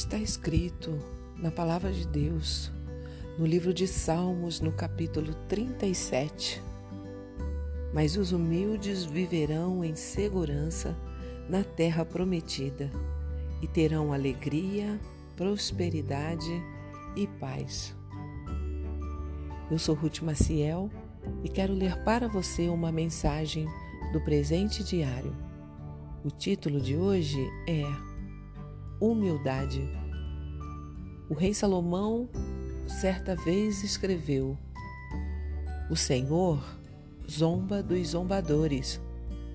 Está escrito na palavra de Deus, no livro de Salmos, no capítulo 37. Mas os humildes viverão em segurança na terra prometida e terão alegria, prosperidade e paz. Eu sou Ruth Maciel e quero ler para você uma mensagem do presente diário. O título de hoje é Humildade. O rei Salomão certa vez escreveu: O Senhor zomba dos zombadores,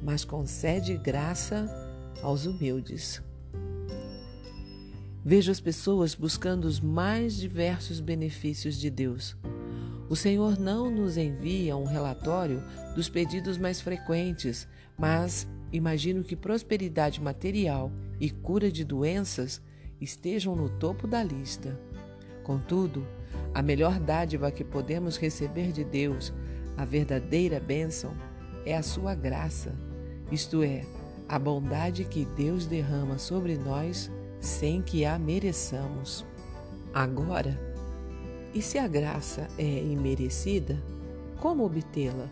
mas concede graça aos humildes. Vejo as pessoas buscando os mais diversos benefícios de Deus o Senhor não nos envia um relatório dos pedidos mais frequentes, mas imagino que prosperidade material e cura de doenças estejam no topo da lista. Contudo, a melhor dádiva que podemos receber de Deus, a verdadeira bênção, é a sua graça, isto é, a bondade que Deus derrama sobre nós sem que a mereçamos. Agora, e se a graça é imerecida, como obtê-la?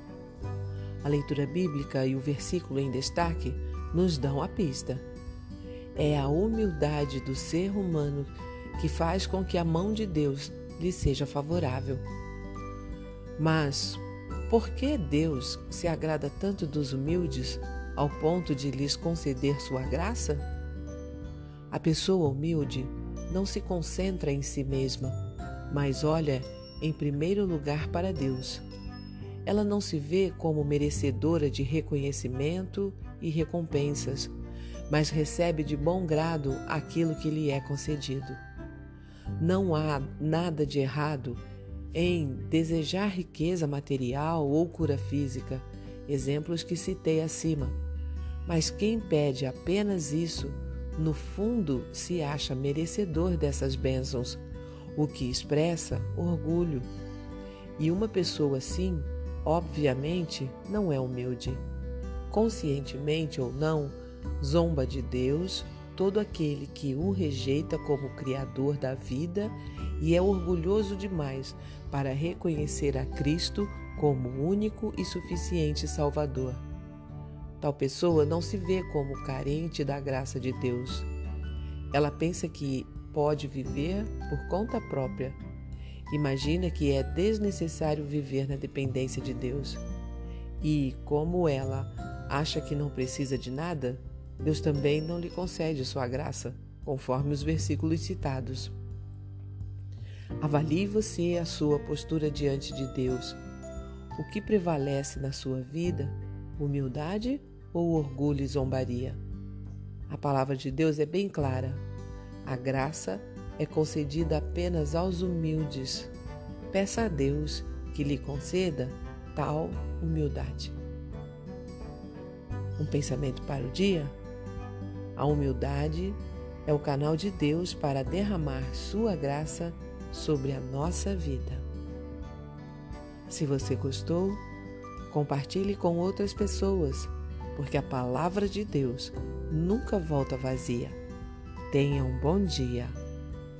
A leitura bíblica e o versículo em destaque nos dão a pista. É a humildade do ser humano que faz com que a mão de Deus lhe seja favorável. Mas por que Deus se agrada tanto dos humildes ao ponto de lhes conceder sua graça? A pessoa humilde não se concentra em si mesma mas olha em primeiro lugar para Deus. Ela não se vê como merecedora de reconhecimento e recompensas, mas recebe de bom grado aquilo que lhe é concedido. Não há nada de errado em desejar riqueza material ou cura física, exemplos que citei acima. Mas quem pede apenas isso, no fundo se acha merecedor dessas bênçãos o que expressa orgulho. E uma pessoa assim, obviamente, não é humilde. Conscientemente ou não, zomba de Deus todo aquele que o rejeita como Criador da vida e é orgulhoso demais para reconhecer a Cristo como único e suficiente Salvador. Tal pessoa não se vê como carente da graça de Deus. Ela pensa que pode viver por conta própria. Imagina que é desnecessário viver na dependência de Deus. E, como ela acha que não precisa de nada, Deus também não lhe concede sua graça, conforme os versículos citados. Avalie você a sua postura diante de Deus. O que prevalece na sua vida, humildade ou orgulho e zombaria? A palavra de Deus é bem clara. A graça é concedida apenas aos humildes. Peça a Deus que lhe conceda tal humildade. Um pensamento para o dia? A humildade é o canal de Deus para derramar sua graça sobre a nossa vida. Se você gostou, compartilhe com outras pessoas, porque a palavra de Deus nunca volta vazia. Tenha um bom dia.